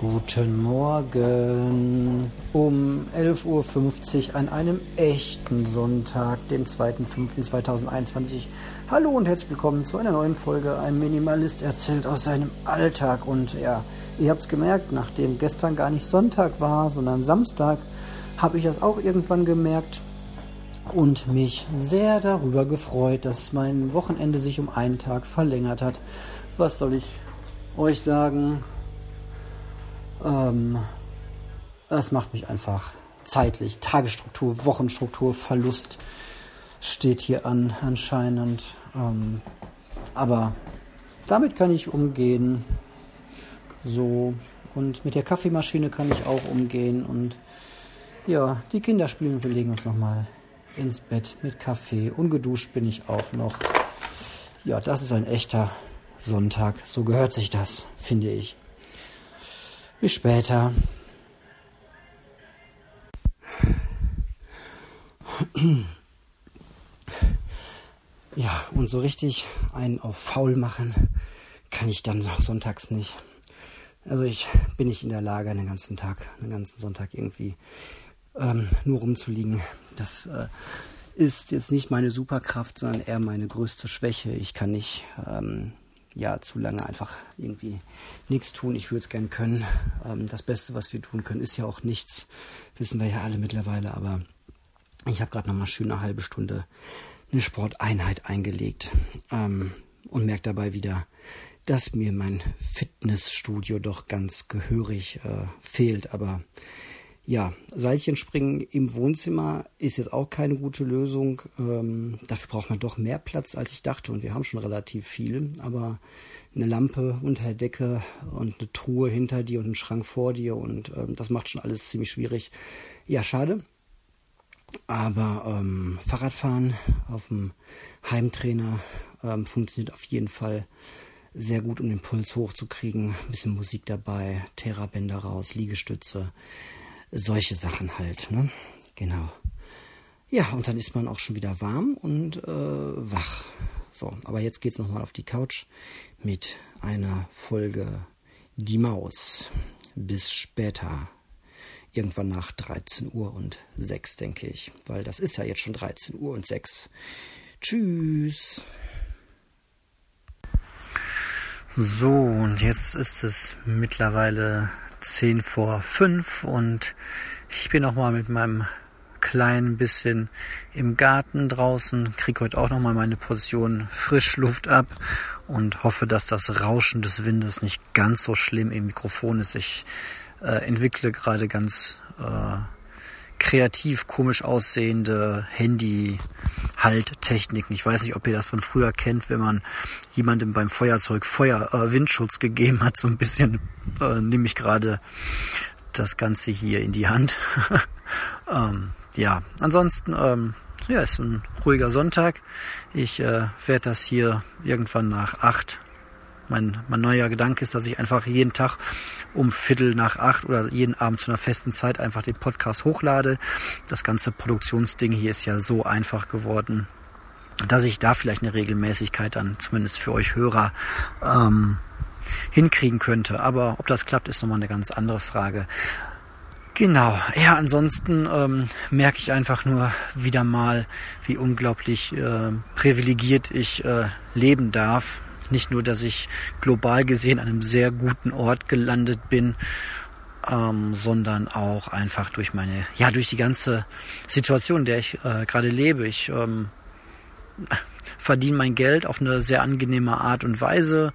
Guten Morgen. Um 11.50 Uhr an einem echten Sonntag, dem 2.5.2021. Hallo und herzlich willkommen zu einer neuen Folge. Ein Minimalist erzählt aus seinem Alltag. Und ja, ihr habt es gemerkt, nachdem gestern gar nicht Sonntag war, sondern Samstag, habe ich das auch irgendwann gemerkt und mich sehr darüber gefreut, dass mein Wochenende sich um einen Tag verlängert hat. Was soll ich euch sagen? Ähm, das macht mich einfach zeitlich. Tagesstruktur, Wochenstruktur, Verlust steht hier an anscheinend. Ähm, aber damit kann ich umgehen. So. Und mit der Kaffeemaschine kann ich auch umgehen. Und ja, die Kinder spielen. Wir legen uns nochmal ins Bett mit Kaffee. Ungeduscht bin ich auch noch. Ja, das ist ein echter Sonntag. So gehört sich das, finde ich. Bis später. Ja, und so richtig einen auf faul machen kann ich dann sonntags nicht. Also ich bin nicht in der Lage, den ganzen Tag, den ganzen Sonntag irgendwie ähm, nur rumzuliegen. Das äh, ist jetzt nicht meine Superkraft, sondern eher meine größte Schwäche. Ich kann nicht ähm, ja zu lange einfach irgendwie nichts tun. Ich würde es gern können. Ähm, das Beste, was wir tun können, ist ja auch nichts. Wissen wir ja alle mittlerweile. Aber ich habe gerade noch mal schön eine halbe Stunde eine Sporteinheit eingelegt ähm, und merke dabei wieder, dass mir mein Fitnessstudio doch ganz gehörig äh, fehlt. Aber ja, Seilchenspringen im Wohnzimmer ist jetzt auch keine gute Lösung. Ähm, dafür braucht man doch mehr Platz, als ich dachte. Und wir haben schon relativ viel. Aber eine Lampe unter der Decke und eine Truhe hinter dir und ein Schrank vor dir. Und ähm, das macht schon alles ziemlich schwierig. Ja, schade. Aber ähm, Fahrradfahren auf dem Heimtrainer ähm, funktioniert auf jeden Fall sehr gut, um den Puls hochzukriegen. Ein bisschen Musik dabei, Therabänder raus, Liegestütze solche Sachen halt. Ne? Genau. Ja, und dann ist man auch schon wieder warm und äh, wach. So, aber jetzt geht's nochmal auf die Couch mit einer Folge Die Maus. Bis später. Irgendwann nach 13 Uhr und 6, denke ich. Weil das ist ja jetzt schon 13 Uhr und 6. Tschüss. So, und jetzt ist es mittlerweile 10 vor 5 und ich bin noch mal mit meinem kleinen bisschen im Garten draußen, kriege heute auch noch mal meine Portion Frischluft ab und hoffe, dass das Rauschen des Windes nicht ganz so schlimm im Mikrofon ist. Ich äh, entwickle gerade ganz äh, kreativ komisch aussehende Handy-Halttechniken. Ich weiß nicht, ob ihr das von früher kennt, wenn man jemandem beim Feuerzeug Feuer äh, Windschutz gegeben hat. So ein bisschen äh, nehme ich gerade das Ganze hier in die Hand. ähm, ja, ansonsten ähm, ja, ist ein ruhiger Sonntag. Ich äh, werde das hier irgendwann nach acht mein, mein neuer Gedanke ist, dass ich einfach jeden Tag um Viertel nach acht oder jeden Abend zu einer festen Zeit einfach den Podcast hochlade. Das ganze Produktionsding hier ist ja so einfach geworden, dass ich da vielleicht eine Regelmäßigkeit dann zumindest für euch Hörer ähm, hinkriegen könnte. Aber ob das klappt, ist nochmal eine ganz andere Frage. Genau, ja, ansonsten ähm, merke ich einfach nur wieder mal, wie unglaublich äh, privilegiert ich äh, leben darf nicht nur, dass ich global gesehen an einem sehr guten Ort gelandet bin, ähm, sondern auch einfach durch meine, ja, durch die ganze Situation, in der ich äh, gerade lebe. Ich ähm, verdiene mein Geld auf eine sehr angenehme Art und Weise.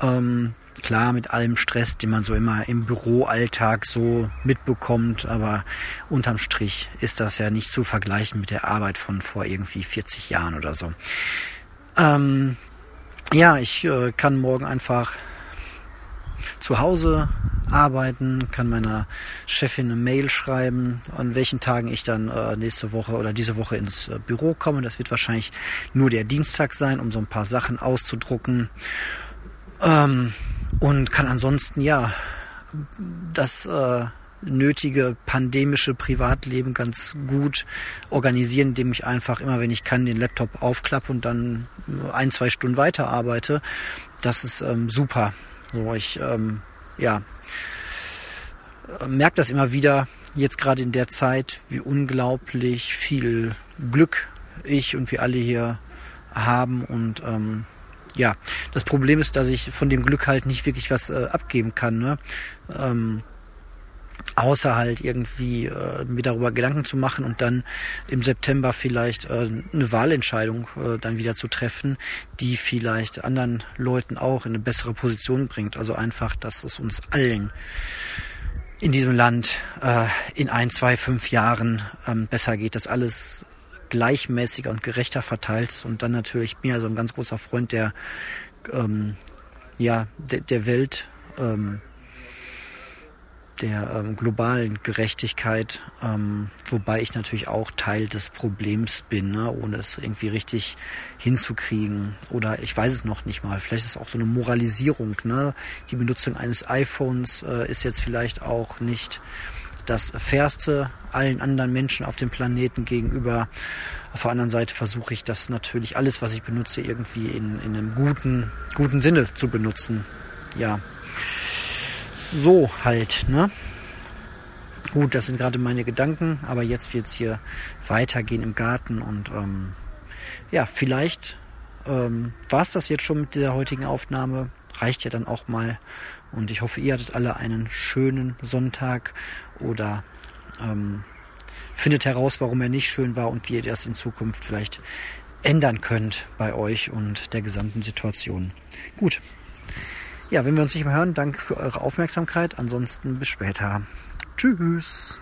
Ähm, klar, mit allem Stress, den man so immer im Büroalltag so mitbekommt, aber unterm Strich ist das ja nicht zu vergleichen mit der Arbeit von vor irgendwie 40 Jahren oder so. Ähm, ja, ich äh, kann morgen einfach zu Hause arbeiten, kann meiner Chefin eine Mail schreiben, an welchen Tagen ich dann äh, nächste Woche oder diese Woche ins äh, Büro komme. Das wird wahrscheinlich nur der Dienstag sein, um so ein paar Sachen auszudrucken. Ähm, und kann ansonsten ja das äh, nötige pandemische Privatleben ganz gut organisieren, indem ich einfach immer, wenn ich kann, den Laptop aufklappe und dann ein, zwei Stunden weiterarbeite. Das ist ähm, super. So, ich, ähm, ja, merke das immer wieder, jetzt gerade in der Zeit, wie unglaublich viel Glück ich und wir alle hier haben und ähm, ja, das Problem ist, dass ich von dem Glück halt nicht wirklich was äh, abgeben kann. Ne? Ähm, außer halt irgendwie äh, mir darüber Gedanken zu machen und dann im September vielleicht äh, eine Wahlentscheidung äh, dann wieder zu treffen, die vielleicht anderen Leuten auch in eine bessere Position bringt. Also einfach, dass es uns allen in diesem Land äh, in ein, zwei, fünf Jahren ähm, besser geht, dass alles gleichmäßiger und gerechter verteilt ist und dann natürlich, ich bin ja so ein ganz großer Freund der, ähm, ja, der, der Welt, ähm, der ähm, globalen Gerechtigkeit, ähm, wobei ich natürlich auch Teil des Problems bin, ne, ohne es irgendwie richtig hinzukriegen. Oder ich weiß es noch nicht mal. Vielleicht ist es auch so eine Moralisierung. Ne? Die Benutzung eines iPhones äh, ist jetzt vielleicht auch nicht das Fairste allen anderen Menschen auf dem Planeten gegenüber. Auf der anderen Seite versuche ich das natürlich alles, was ich benutze, irgendwie in, in einem guten, guten Sinne zu benutzen. Ja so halt, ne? Gut, das sind gerade meine Gedanken, aber jetzt wird es hier weitergehen im Garten und ähm, ja, vielleicht ähm, war es das jetzt schon mit der heutigen Aufnahme. Reicht ja dann auch mal. Und ich hoffe, ihr hattet alle einen schönen Sonntag oder ähm, findet heraus, warum er nicht schön war und wie ihr das in Zukunft vielleicht ändern könnt bei euch und der gesamten Situation. Gut, ja, wenn wir uns nicht mehr hören, danke für eure Aufmerksamkeit. Ansonsten bis später. Tschüss.